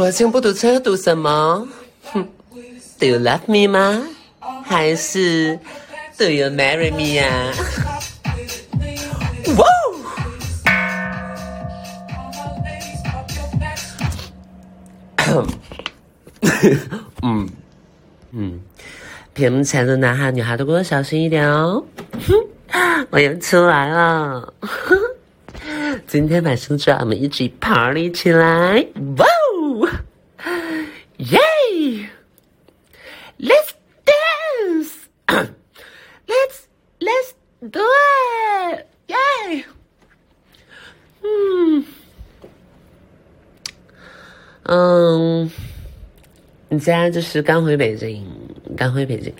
国庆不堵车堵什么？哼，Do you love me 吗？还是 Do you marry me 呀？哇！嗯嗯，屏幕前的男孩女孩都给我小心一点哦！我又出来了。今天晚上就让我们一起 party 起来！哇哦，耶！Let's dance！Let's let's do it！耶！嗯嗯，你家就是刚回北京，刚回北京，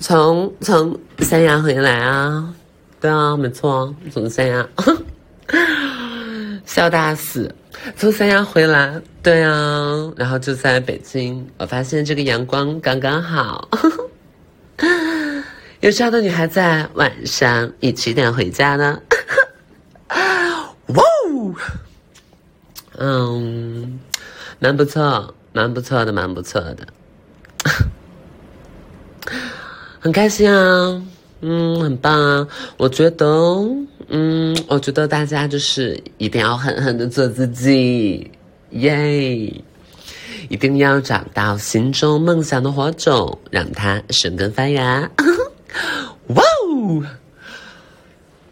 从从三亚回来啊？对啊，没错，从三亚。笑大死，从三亚回来，对啊，然后就在北京，我发现这个阳光刚刚好。有这样的女孩在晚上，你几点回家呢？哇哦，嗯，蛮不错，蛮不错的，蛮不错的，很开心啊，嗯，很棒啊，我觉得。嗯，我觉得大家就是一定要狠狠的做自己，耶！一定要找到心中梦想的火种，让它生根发芽。哇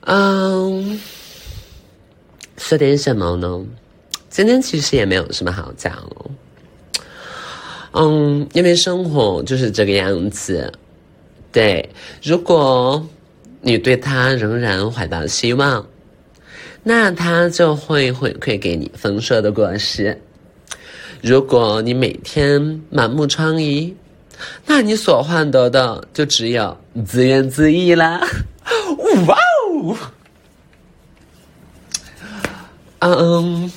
哦！嗯，说点什么呢？今天其实也没有什么好讲哦。嗯，因为生活就是这个样子。对，如果。你对他仍然怀抱希望，那他就会回馈给你丰硕的果实。如果你每天满目疮痍，那你所换得的就只有自怨自艾啦。哇哦！嗯，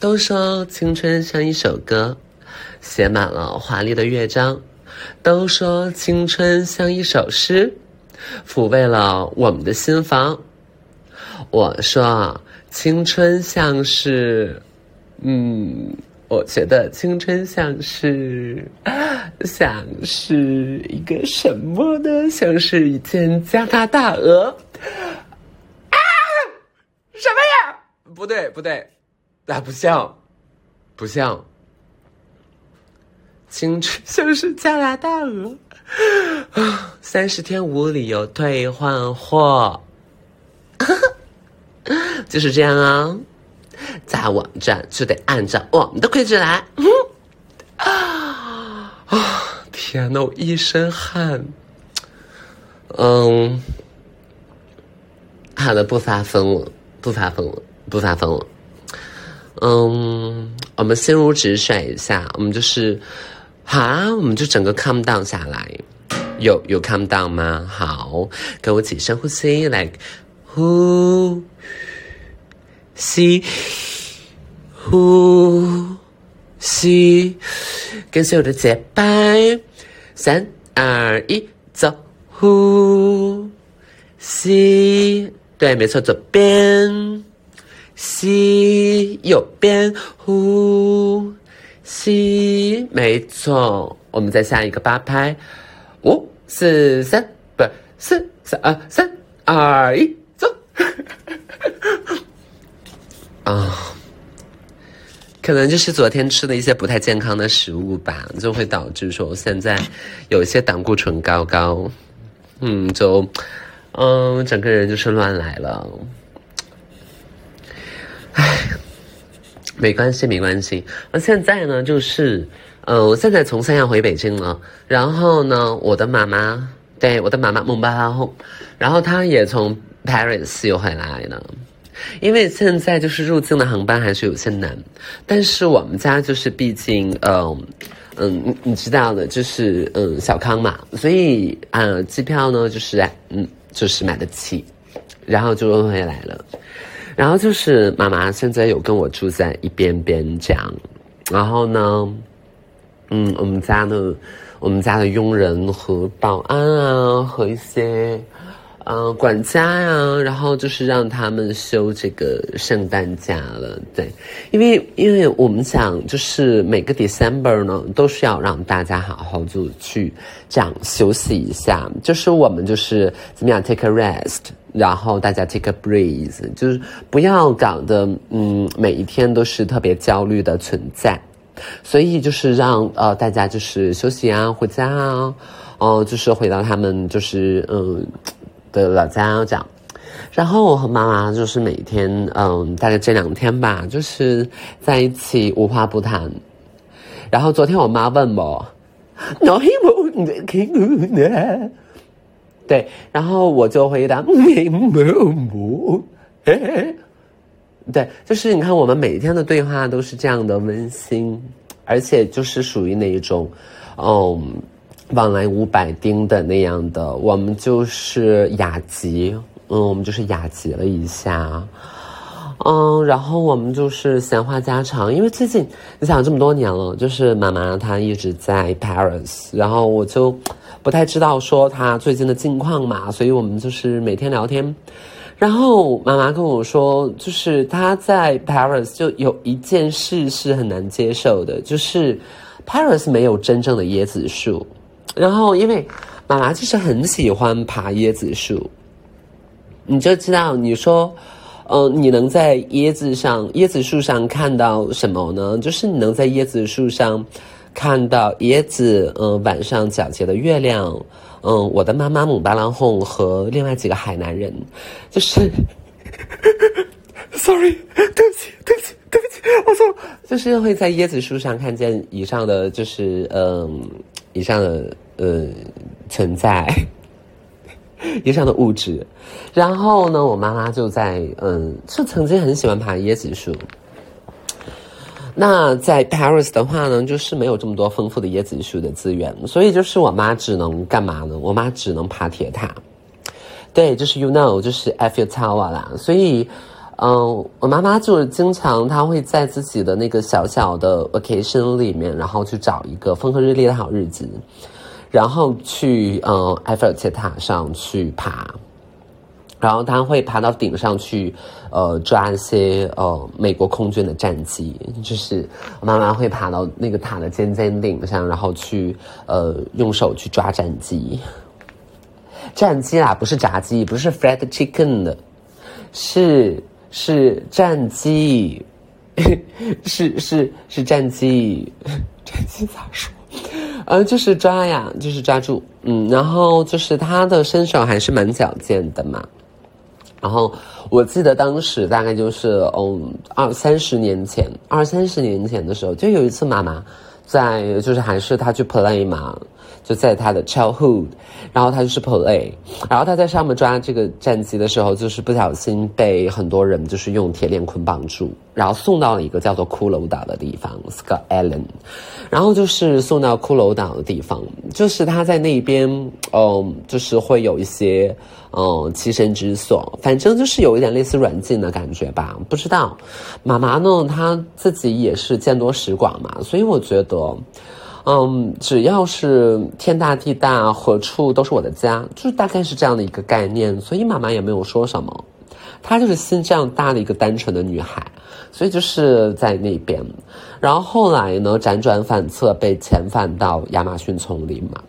都说青春像一首歌，写满了华丽的乐章；都说青春像一首诗。抚慰了我们的心房。我说，青春像是，嗯，我觉得青春像是，像是一个什么呢？像是一件加拿大鹅。啊！什么呀？不对，不对，那不像，不像。青春像是加拿大鹅。啊，三十天无理由退换货，就是这样啊，在网站就得按照我们的规矩来。啊啊！天呐，我一身汗。嗯，好的，不发疯了，不发疯了，不发疯了。嗯，我们心如止水一下，我们就是。好，我们就整个 calm down 下来，有有 calm down 吗？好，跟我一起深呼吸，来呼吸，呼吸，跟随我的节拍，三二一，走，呼吸，对，没错，左边吸，右边呼。吸，没错，我们再下一个八拍，五四三，不是，四三二三二一，走。啊，可能就是昨天吃的一些不太健康的食物吧，就会导致说现在有一些胆固醇高高，嗯，就嗯，整个人就是乱来了。唉。没关系，没关系。那现在呢，就是，呃，我现在从三亚回北京了。然后呢，我的妈妈，对，我的妈妈蒙巴拉后，然后她也从 Paris 又回来了。因为现在就是入境的航班还是有些难，但是我们家就是毕竟，嗯嗯，你知道的，就是嗯小康嘛，所以啊，机票呢就是嗯就是买得起，然后就回来了。然后就是妈妈现在有跟我住在一边边这样，然后呢，嗯，我们家的我们家的佣人和保安啊和一些呃，管家呀，然后就是让他们休这个圣诞假了，对，因为因为我们想，就是每个 December 呢，都是要让大家好好就去这样休息一下，就是我们就是怎么样 take a rest，然后大家 take a breeze，就是不要搞得嗯每一天都是特别焦虑的存在，所以就是让呃大家就是休息啊，回家啊，哦，就是回到他们就是嗯。的老家这样，然后我和妈妈就是每天，嗯，大概这两天吧，就是在一起无话不谈。然后昨天我妈问我，我希望你听呢？对，然后我就回答，没有，对，就是你看我们每天的对话都是这样的温馨，而且就是属于那一种，嗯。往来五百丁的那样的，我们就是雅集，嗯，我们就是雅集了一下，嗯，然后我们就是闲话家常，因为最近你想这么多年了，就是妈妈她一直在 Paris，然后我就不太知道说她最近的近况嘛，所以我们就是每天聊天，然后妈妈跟我说，就是她在 Paris 就有一件事是很难接受的，就是 Paris 没有真正的椰子树。然后，因为妈妈就是很喜欢爬椰子树，你就知道，你说，嗯，你能在椰子上、椰子树上看到什么呢？就是你能在椰子树上看到椰子，嗯，晚上皎洁的月亮，嗯，我的妈妈姆巴拉哄和另外几个海南人，就是，sorry，对不起，对不起，对不起，我错，就是会在椰子树上看见以上的就是，嗯，以上的。呃，存在 以上的物质，然后呢，我妈妈就在嗯，就曾经很喜欢爬椰子树。那在 Paris 的话呢，就是没有这么多丰富的椰子树的资源，所以就是我妈只能干嘛呢？我妈只能爬铁塔。对，就是 You know，就是 Eiffel Tower 啦。所以，嗯，我妈妈就是经常她会在自己的那个小小的 vacation 里面，然后去找一个风和日丽的好日子。然后去嗯埃菲尔铁塔上去爬，然后他会爬到顶上去，呃抓一些呃美国空军的战机，就是我妈妈会爬到那个塔的尖尖顶上，然后去呃用手去抓战机，战机啦，不是炸鸡，不是 fried chicken 的，是是战机，是是是战机，战机咋说？呃，就是抓呀，就是抓住，嗯，然后就是他的身手还是蛮矫健的嘛。然后我记得当时大概就是，嗯，二三十年前，二三十年前的时候，就有一次妈妈在，就是还是他去 play 嘛。就在他的 childhood，然后他就是 play，然后他在上面抓这个战机的时候，就是不小心被很多人就是用铁链捆绑住，然后送到了一个叫做骷髅岛的地方 s c o t Island，然后就是送到骷髅岛的地方，就是他在那边，嗯，就是会有一些，嗯，栖身之所，反正就是有一点类似软禁的感觉吧，不知道，妈妈呢，她自己也是见多识广嘛，所以我觉得。嗯，只要是天大地大，何处都是我的家，就是大概是这样的一个概念。所以妈妈也没有说什么，她就是心这样大的一个单纯的女孩，所以就是在那边。然后后来呢，辗转反侧被遣返到亚马逊丛林嘛，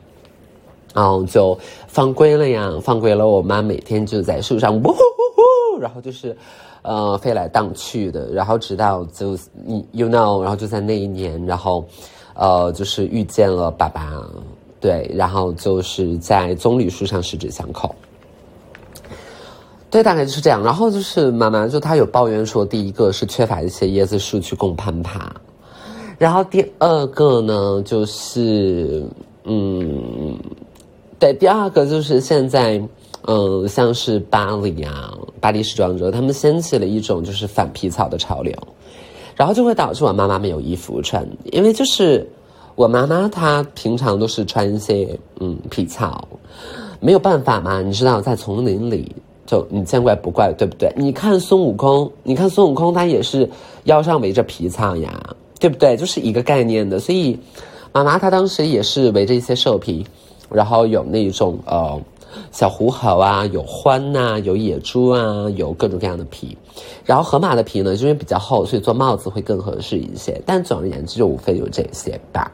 然后就放归了呀，放归了。我妈每天就在树上呜呼呼呼，然后就是，呃，飞来荡去的。然后直到就你 you know，然后就在那一年，然后。呃，就是遇见了爸爸，对，然后就是在棕榈树上十指相扣，对，大概就是这样。然后就是妈妈就她有抱怨说，第一个是缺乏一些椰子树去供攀爬，然后第二个呢就是，嗯，对，第二个就是现在，嗯，像是巴黎啊，巴黎时装周，他们掀起了一种就是反皮草的潮流。然后就会导致我妈妈没有衣服穿，因为就是我妈妈她平常都是穿一些嗯皮草，没有办法嘛，你知道在丛林里就你见怪不怪，对不对？你看孙悟空，你看孙悟空他也是腰上围着皮草呀，对不对？就是一个概念的，所以妈妈她当时也是围着一些兽皮，然后有那种呃小狐猴啊，有獾呐，有野猪啊，有各种各样的皮。然后河马的皮呢，因为比较厚，所以做帽子会更合适一些。但总而言之，就无非有这些吧。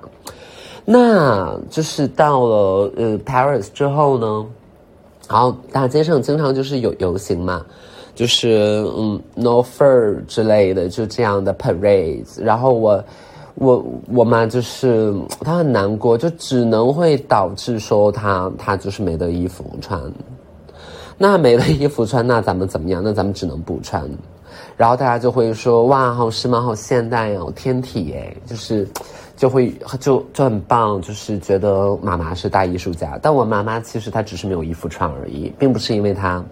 那就是到了呃 Paris 之后呢，然后大街上经常就是有游行嘛，就是嗯 No Fur 之类的，就这样的 parades。然后我。我我妈就是她很难过，就只能会导致说她她就是没得衣服穿，那没得衣服穿，那咱们怎么样？那咱们只能不穿，然后大家就会说哇，好时髦，好现代哦，天体哎，就是就会就就很棒，就是觉得妈妈是大艺术家。但我妈妈其实她只是没有衣服穿而已，并不是因为她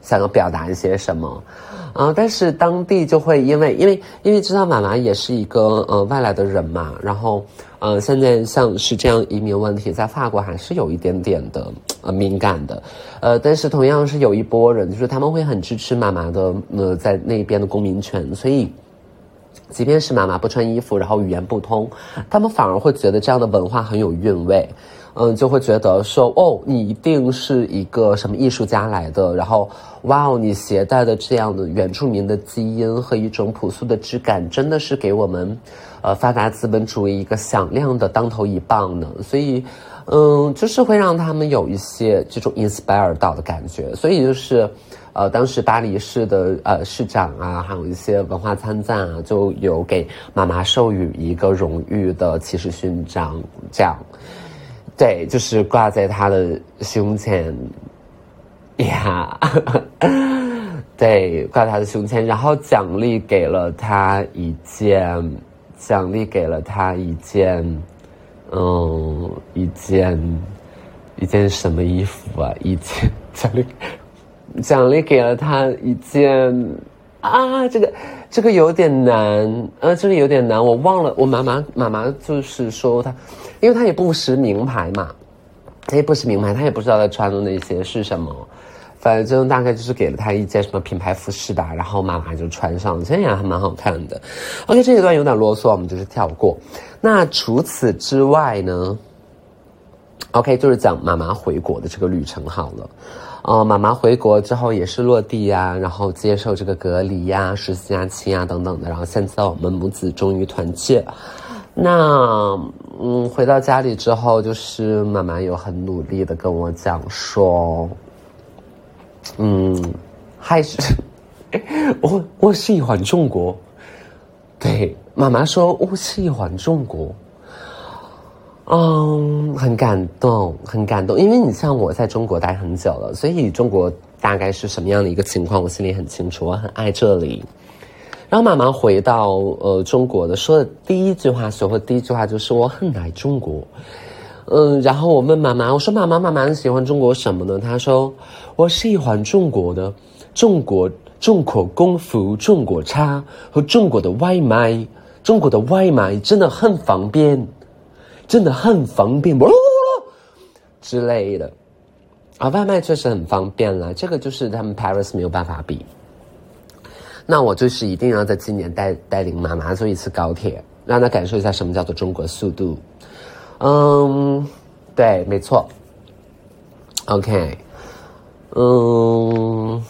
想要表达一些什么。啊，但是当地就会因为因为因为知道妈妈也是一个呃外来的人嘛，然后呃现在像是这样移民问题，在法国还是有一点点的呃敏感的，呃，但是同样是有一波人，就是他们会很支持妈妈的呃在那边的公民权，所以即便是妈妈不穿衣服，然后语言不通，他们反而会觉得这样的文化很有韵味。嗯，就会觉得说，哦，你一定是一个什么艺术家来的，然后，哇哦，你携带的这样的原住民的基因和一种朴素的质感，真的是给我们，呃，发达资本主义一个响亮的当头一棒呢。所以，嗯，就是会让他们有一些这种 inspire 到的感觉。所以就是，呃，当时巴黎市的呃市长啊，还有一些文化参赞啊，就有给妈妈授予一个荣誉的骑士勋章，这样。对，就是挂在他的胸前，呀，对，挂他的胸前，然后奖励给了他一件，奖励给了他一件，嗯，一件，一件什么衣服啊？一件奖励，奖励给了他一件。啊，这个这个有点难，呃，这个有点难，我忘了。我妈妈妈妈就是说她，因为她也不识名牌嘛，她也不识名牌，她也不知道她穿的那些是什么，反正大概就是给了她一件什么品牌服饰吧，然后妈妈就穿上，这样还蛮好看的。OK，这一段有点啰嗦，我们就是跳过。那除此之外呢？OK，就是讲妈妈回国的这个旅程好了。哦，妈妈回国之后也是落地呀，然后接受这个隔离呀、十四假期啊等等的，然后现在我们母子终于团聚。那嗯，回到家里之后，就是妈妈有很努力的跟我讲说，嗯，还是 我我喜欢中国。对，妈妈说我喜欢中国。嗯，很感动，很感动，因为你像我在中国待很久了，所以中国大概是什么样的一个情况，我心里很清楚，我很爱这里。然后妈妈回到呃中国的说的第一句话，学会第一句话就是我很爱中国。嗯，然后我问妈妈，我说妈妈，妈妈你喜欢中国什么呢？她说我喜欢中国的中国中国功夫、中国茶和中国的外卖，中国的外卖真的很方便。真的很方便，不之类的，啊，外卖确实很方便了，这个就是他们 Paris 没有办法比。那我就是一定要在今年带带领妈妈坐一次高铁，让她感受一下什么叫做中国速度。嗯，对，没错。OK，嗯，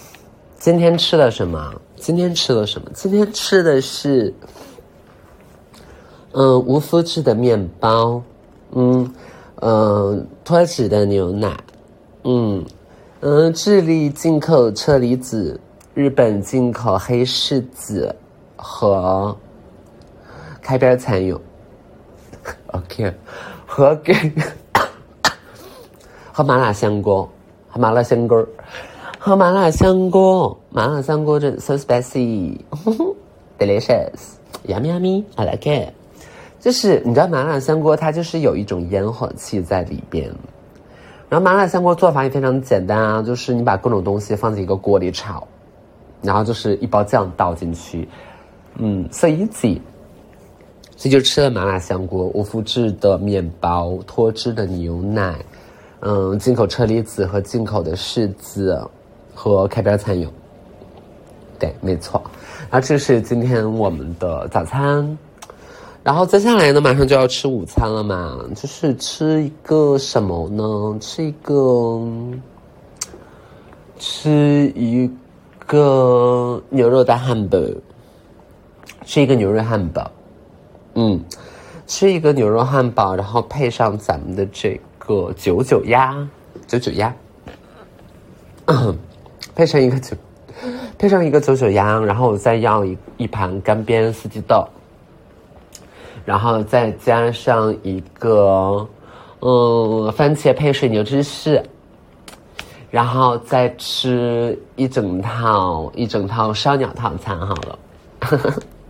今天吃了什么？今天吃了什么？今天吃的是，嗯，无麸质的面包。嗯，呃，脱脂的牛奶，嗯，嗯，智利进口车厘子，日本进口黑柿子和开边蚕蛹，OK，和给和麻辣香锅，和麻辣香锅，和麻辣香锅，麻辣香锅真 so spicy，delicious，yummy yummy，I like it。就是你知道麻辣香锅，它就是有一种烟火气在里边。然后麻辣香锅做法也非常简单啊，就是你把各种东西放进一个锅里炒，然后就是一包酱倒进去，嗯，so easy。所以就吃了麻辣香锅，无麸质的面包，脱脂的牛奶，嗯，进口车厘子和进口的柿子和开边蚕蛹。对，没错。然后这是今天我们的早餐。然后接下来呢，马上就要吃午餐了嘛，就是吃一个什么呢？吃一个，吃一个牛肉的汉堡，吃一个牛肉汉堡，嗯，吃一个牛肉汉堡，然后配上咱们的这个九九鸭，九九鸭，配上一个九，配上一个九九鸭，然后我再要一一盘干煸四季豆，然后再加上一个嗯番茄配水牛芝士。然后再吃一整套一整套烧鸟套餐好了，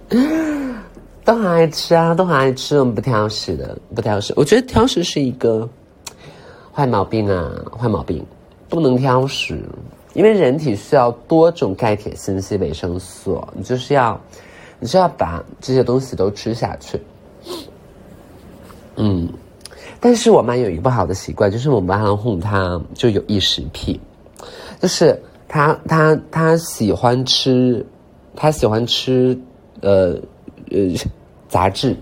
都很爱吃啊，都很爱吃，我们不挑食的，不挑食。我觉得挑食是一个坏毛病啊，坏毛病，不能挑食，因为人体需要多种钙、铁、锌、硒、维生素，你就是要，你就要把这些东西都吃下去。嗯。但是我妈有一个不好的习惯，就是我们妈哄她就有异食癖，就是她她她喜欢吃，她喜欢吃，呃呃杂志，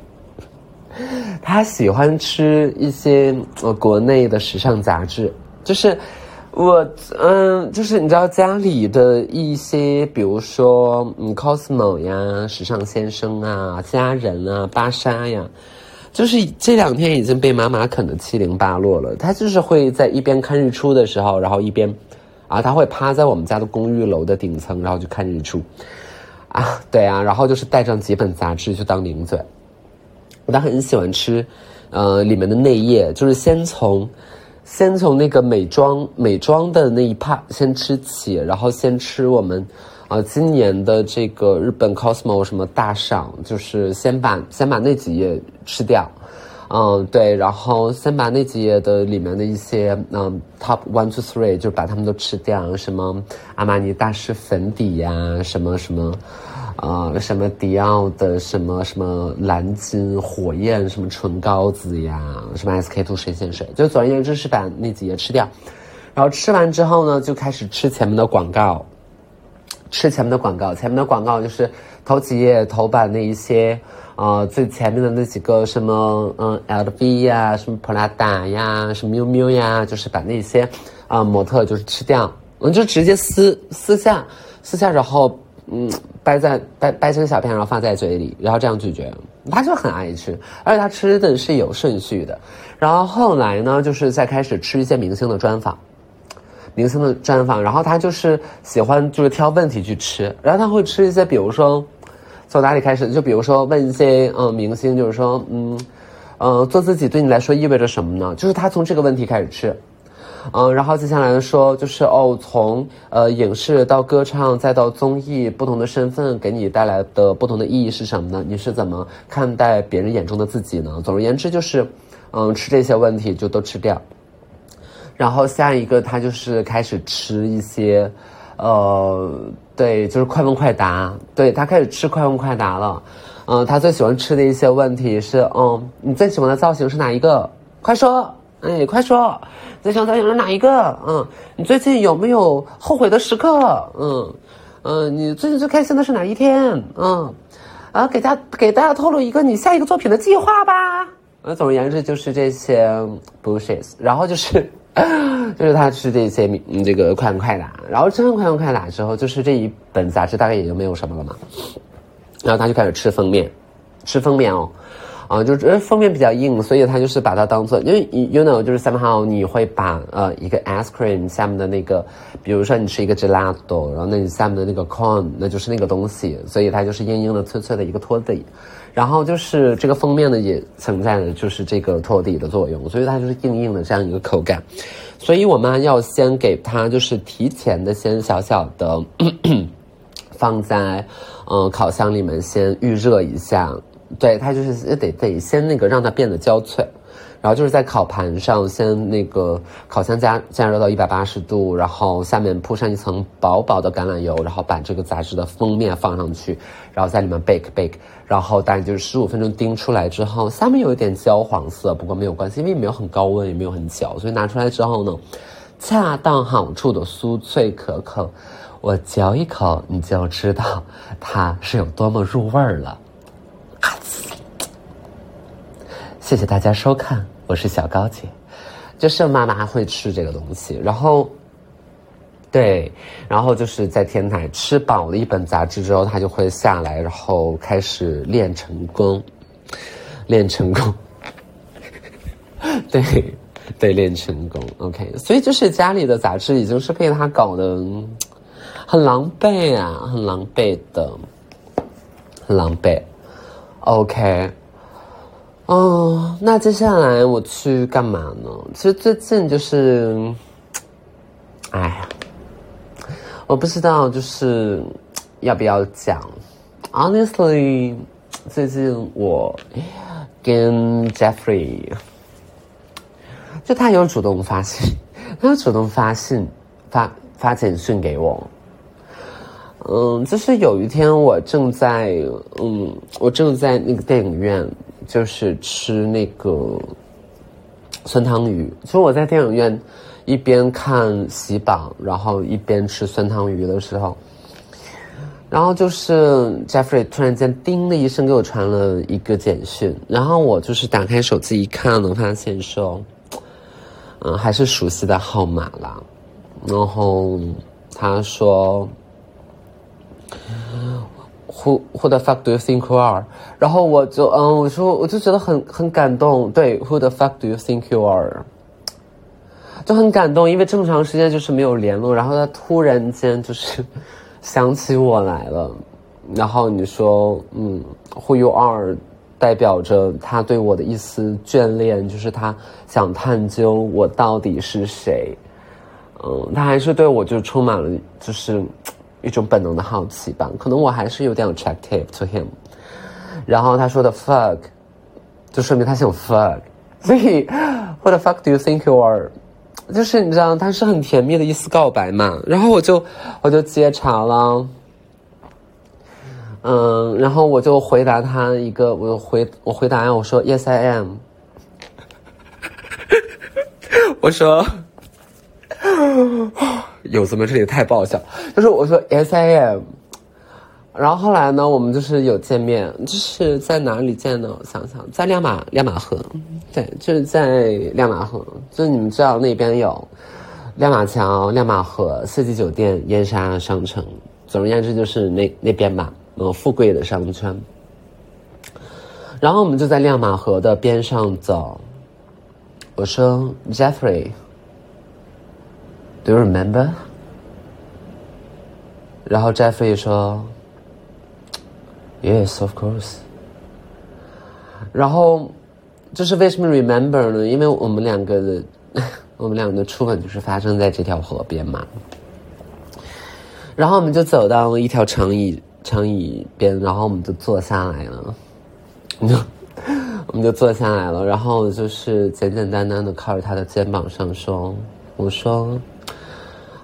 她喜欢吃一些呃国内的时尚杂志，就是我嗯就是你知道家里的一些，比如说嗯 cosmo 呀、时尚先生啊、家人啊、芭莎呀。就是这两天已经被妈妈啃得七零八落了。他就是会在一边看日出的时候，然后一边，啊，他会趴在我们家的公寓楼的顶层，然后就看日出，啊，对啊，然后就是带上几本杂志就当零嘴。我很喜欢吃，呃，里面的内页，就是先从，先从那个美妆美妆的那一 part 先吃起，然后先吃我们。啊，今年的这个日本 Cosmo 什么大赏，就是先把先把那几页吃掉，嗯，对，然后先把那几页的里面的一些嗯 Top One to Three 就把它们都吃掉，什么阿玛尼大师粉底呀，什么什么，啊，什么迪奥的什么什么蓝金火焰什么唇膏子呀，什么 SK two 水仙水，就总而言之是把那几页吃掉，然后吃完之后呢，就开始吃前面的广告。吃前面的广告，前面的广告就是头几页头版那一些，呃，最前面的那几个什么，嗯，LV 呀，什么 Prada 呀，什么 miu miu 呀，就是把那些，啊，模特就是吃掉，嗯，就直接撕撕下，撕下然后，嗯，掰在掰掰成小片，然后放在嘴里，然后这样咀嚼，他就很爱吃，而且他吃的是有顺序的，然后后来呢，就是在开始吃一些明星的专访。明星的专访，然后他就是喜欢就是挑问题去吃，然后他会吃一些，比如说从哪里开始，就比如说问一些嗯明星，就是说嗯，呃做自己对你来说意味着什么呢？就是他从这个问题开始吃，嗯，然后接下来说就是哦从呃影视到歌唱再到综艺，不同的身份给你带来的不同的意义是什么呢？你是怎么看待别人眼中的自己呢？总而言之就是嗯吃这些问题就都吃掉。然后下一个他就是开始吃一些，呃，对，就是快问快答。对他开始吃快问快答了，嗯，他最喜欢吃的一些问题是，嗯，你最喜欢的造型是哪一个？快说，哎，快说，最喜欢造型是哪一个？嗯，你最近有没有后悔的时刻？嗯，嗯，你最近最开心的是哪一天？嗯，啊，给大家给大家透露一个你下一个作品的计划吧。呃，总而言之就是这些 bullshit，然后就是。就是他吃这些嗯这个快问快答，然后吃完快问快答之后，就是这一本杂志大概也就没有什么了嘛。然后他就开始吃封面，吃封面哦，啊，就是封面比较硬，所以他就是把它当做，因为 you know 就是 somehow 你会把呃一个 ice cream 下面的那个，比如说你吃一个 gelato，然后那你下面的那个 con 那就是那个东西，所以它就是硬硬的、脆脆的一个托底。然后就是这个封面呢，也存在的就是这个托底的作用，所以它就是硬硬的这样一个口感。所以我妈要先给它就是提前的先小小的 放在嗯烤箱里面先预热一下，对它就是得得先那个让它变得焦脆。然后就是在烤盘上先那个烤箱加加热到一百八十度，然后下面铺上一层薄薄的橄榄油，然后把这个杂志的封面放上去，然后在里面 bake bake，然后大概就是十五分钟叮出来之后，下面有一点焦黄色，不过没有关系，因为没有很高温，也没有很焦，所以拿出来之后呢，恰到好处的酥脆可口，我嚼一口你就知道它是有多么入味儿了。谢谢大家收看，我是小高姐，就是妈妈会吃这个东西，然后，对，然后就是在天台吃饱了一本杂志之后，他就会下来，然后开始练成功，练成功，对，对，练成功。OK，所以就是家里的杂志已经是被他搞得很狼狈啊，很狼狈的，很狼狈。OK，哦，那接下来我去干嘛呢？其实最近就是，哎呀。我不知道，就是要不要讲。Honestly，最近我跟 Jeffrey，就他有主动发信，他有主动发信发发简讯给我。嗯，就是有一天我正在嗯，我正在那个电影院，就是吃那个酸汤鱼。其实我在电影院。一边看喜榜，然后一边吃酸汤鱼的时候，然后就是 Jeffrey 突然间叮的一声给我传了一个简讯，然后我就是打开手机一看，能发现说，嗯，还是熟悉的号码啦。然后他说，Who Who the fuck do you think you are？然后我就嗯，我说我就觉得很很感动，对，Who the fuck do you think you are？就很感动，因为这么长时间就是没有联络，然后他突然间就是 想起我来了，然后你说，嗯，Who you are，代表着他对我的一丝眷恋，就是他想探究我到底是谁，嗯，他还是对我就充满了就是一种本能的好奇吧，可能我还是有点 attractive to him，然后他说的 fuck，就说明他想 fuck，所以 What the fuck do you think you are？就是你知道，他是很甜蜜的一丝告白嘛，然后我就我就接茬了，嗯，然后我就回答他一个，我回我回答我说 Yes I am，我说有什么这里太爆笑，就是我说 SIM，。然后后来呢，我们就是有见面，就是在哪里见呢？我想想，在亮马亮马河，对，就是在亮马河，就你们知道那边有亮马桥、亮马河、四季酒店、燕莎商城，总而言之就是那那边吧，呃，富贵的商圈。然后我们就在亮马河的边上走，我说 Jeffrey Do you remember？然后 Jeffrey 说。Yes, of course. 然后，就是为什么 remember 呢？因为我们两个的，我们两个的初吻就是发生在这条河边嘛。然后我们就走到了一条长椅长椅边，然后我们就坐下来了。就 我们就坐下来了，然后就是简简单单的靠着他的肩膀上说：“我说，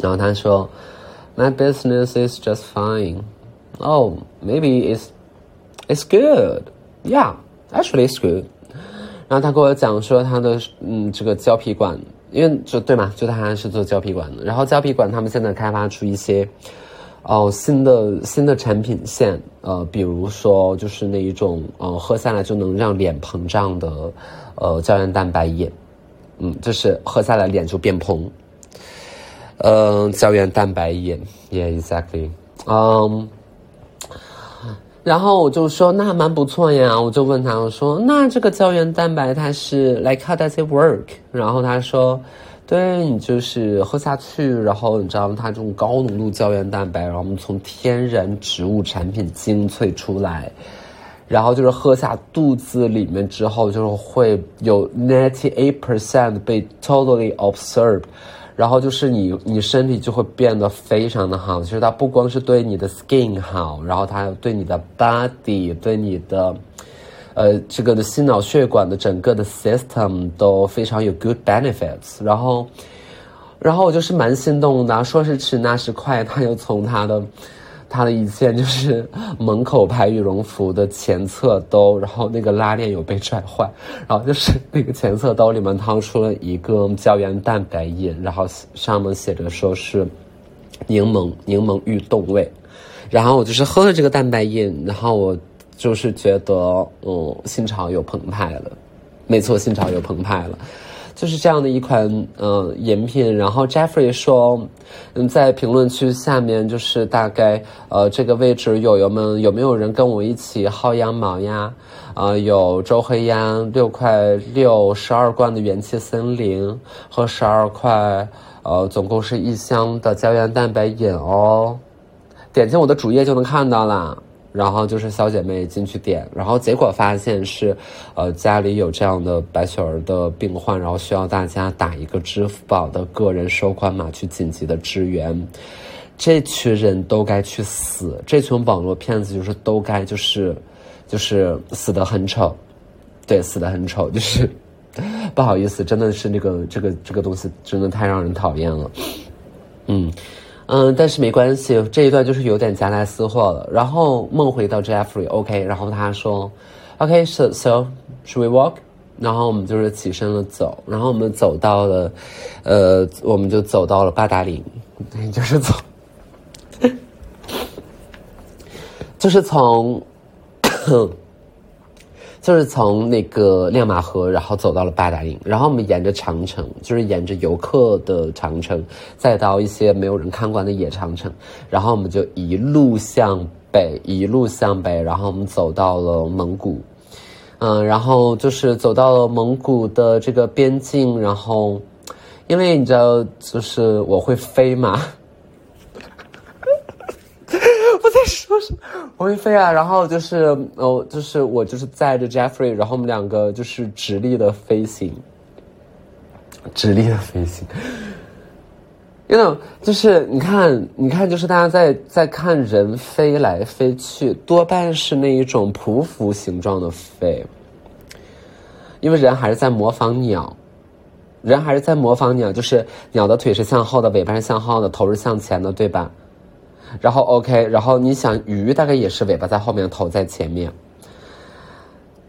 然后他说，My business is just fine. Oh, maybe it's it's good. Yeah, actually it's good. 然后他跟我讲说他的嗯这个胶皮管，因为就对嘛，就他是做胶皮管的。然后胶皮管他们现在开发出一些哦新的新的产品线，呃，比如说就是那一种呃喝下来就能让脸膨胀的呃胶原蛋白液，嗯，就是喝下来脸就变蓬。嗯，胶原蛋白饮，Yeah, exactly. 嗯。然后我就说那蛮不错呀，我就问他我说那这个胶原蛋白它是 like how does it work？然后他说，对你就是喝下去，然后你知道它这种高浓度胶原蛋白，然后我们从天然植物产品精粹出来，然后就是喝下肚子里面之后，就是会有 ninety eight percent 被 totally absorbed。然后就是你，你身体就会变得非常的好。其实它不光是对你的 skin 好，然后它对你的 body，对你的，呃，这个的心脑血管的整个的 system 都非常有 good benefits。然后，然后我就是蛮心动的，说是迟那时快，他又从他的他的一件就是门口牌羽绒服的前侧兜，然后那个拉链有被拽坏，然后就是那个前侧兜里面掏出了一个胶原蛋白饮，然后上面写着说是柠檬柠檬玉冻味，然后我就是喝了这个蛋白饮，然后我就是觉得嗯心潮又澎湃了，没错，心潮又澎湃了。就是这样的一款呃饮品，然后 Jeffrey 说，嗯，在评论区下面就是大概呃这个位置友友们有没有人跟我一起薅羊毛呀？啊，有周黑鸭六块六十二罐的元气森林和十二块，呃，总共是一箱的胶原蛋白饮哦，点进我的主页就能看到啦。然后就是小姐妹进去点，然后结果发现是，呃，家里有这样的白雪儿的病患，然后需要大家打一个支付宝的个人收款码去紧急的支援。这群人都该去死，这群网络骗子就是都该就是就是死的很丑，对，死的很丑，就是不好意思，真的是那个这个这个东西真的太让人讨厌了，嗯。嗯，但是没关系，这一段就是有点夹带私货了。然后梦回到 Jeffrey，OK，然后他说，OK，so so should we walk？然后我们就是起身了走，然后我们走到了，呃，我们就走到了八达岭，就是走，就是从。就是从那个亮马河，然后走到了八达岭，然后我们沿着长城，就是沿着游客的长城，再到一些没有人看管的野长城，然后我们就一路向北，一路向北，然后我们走到了蒙古，嗯，然后就是走到了蒙古的这个边境，然后，因为你知道，就是我会飞嘛。说什么？我会飞啊！然后就是哦，就是我就是载着 Jeffrey，然后我们两个就是直立的飞行，直立的飞行。因为就是你看，你看，就是大家在在看人飞来飞去，多半是那一种匍匐形状的飞，因为人还是在模仿鸟，人还是在模仿鸟，就是鸟的腿是向后的，尾巴是向后的，头是向前的，对吧？然后 OK，然后你想鱼大概也是尾巴在后面，头在前面。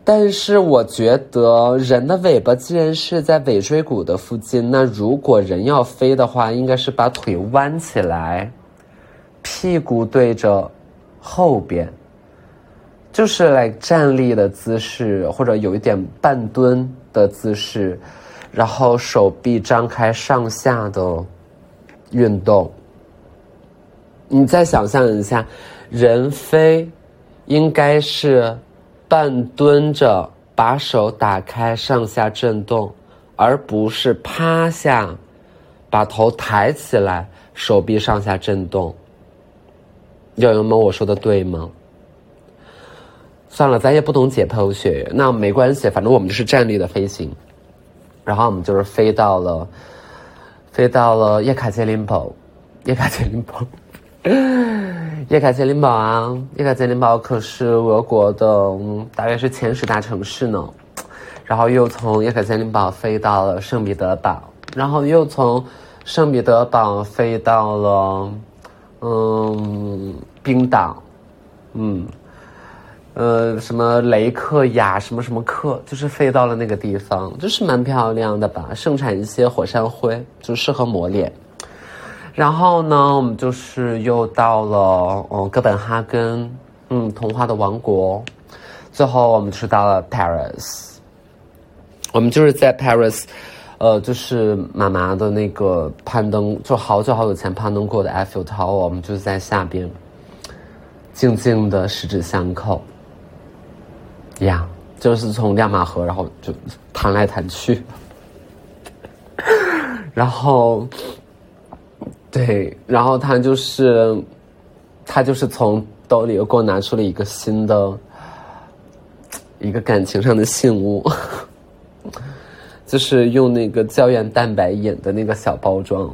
但是我觉得人的尾巴既然是在尾椎骨的附近，那如果人要飞的话，应该是把腿弯起来，屁股对着后边，就是来站立的姿势，或者有一点半蹲的姿势，然后手臂张开上下的运动。你再想象一下，人飞应该是半蹲着，把手打开上下震动，而不是趴下，把头抬起来，手臂上下震动。友友们，我说的对吗？算了，咱也不懂解剖学，那没关系，反正我们就是站立的飞行。然后我们就是飞到了，飞到了叶卡捷琳堡，叶卡捷琳堡。叶卡捷琳堡啊，叶卡捷琳堡可是俄国的大约是前十大城市呢。然后又从叶卡捷琳堡飞到了圣彼得堡，然后又从圣彼得堡飞到了嗯冰岛，嗯呃什么雷克雅什么什么克，就是飞到了那个地方，就是蛮漂亮的吧，盛产一些火山灰，就适合磨练。然后呢，我们就是又到了嗯哥本哈根，嗯童话的王国，最后我们去到了 Paris。我们就是在 Paris，呃，就是妈妈的那个攀登，就好久好久前攀登过的 Eiffel Tower，我们就在下边，静静的十指相扣，呀，就是从亮马河，然后就弹来弹去，然后。对，然后他就是，他就是从兜里又给我拿出了一个新的，一个感情上的信物，就是用那个胶原蛋白饮的那个小包装，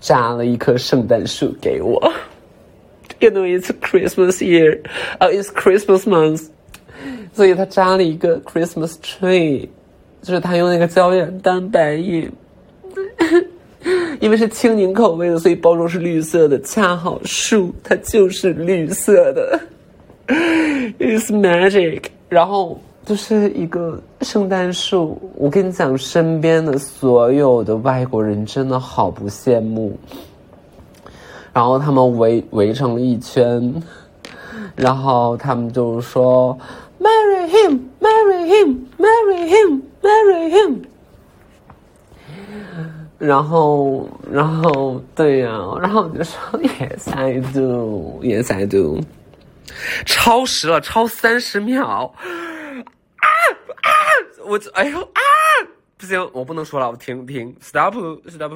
扎了一棵圣诞树给我。You know it's Christmas year, oh it's Christmas month，所以他扎了一个 Christmas tree，就是他用那个胶原蛋白饮。因为是青柠口味的，所以包装是绿色的，恰好树它就是绿色的，It's magic。然后就是一个圣诞树，我跟你讲，身边的所有的外国人真的好不羡慕。然后他们围围成了一圈，然后他们就说：“Marry him, marry him, marry him, marry him。”然后，然后，对呀，然后我就说：“Yes, I do. Yes, I do.” 超时了，超三十秒！啊啊！我哎呦啊！不行，我不能说了，我停停，stop stop。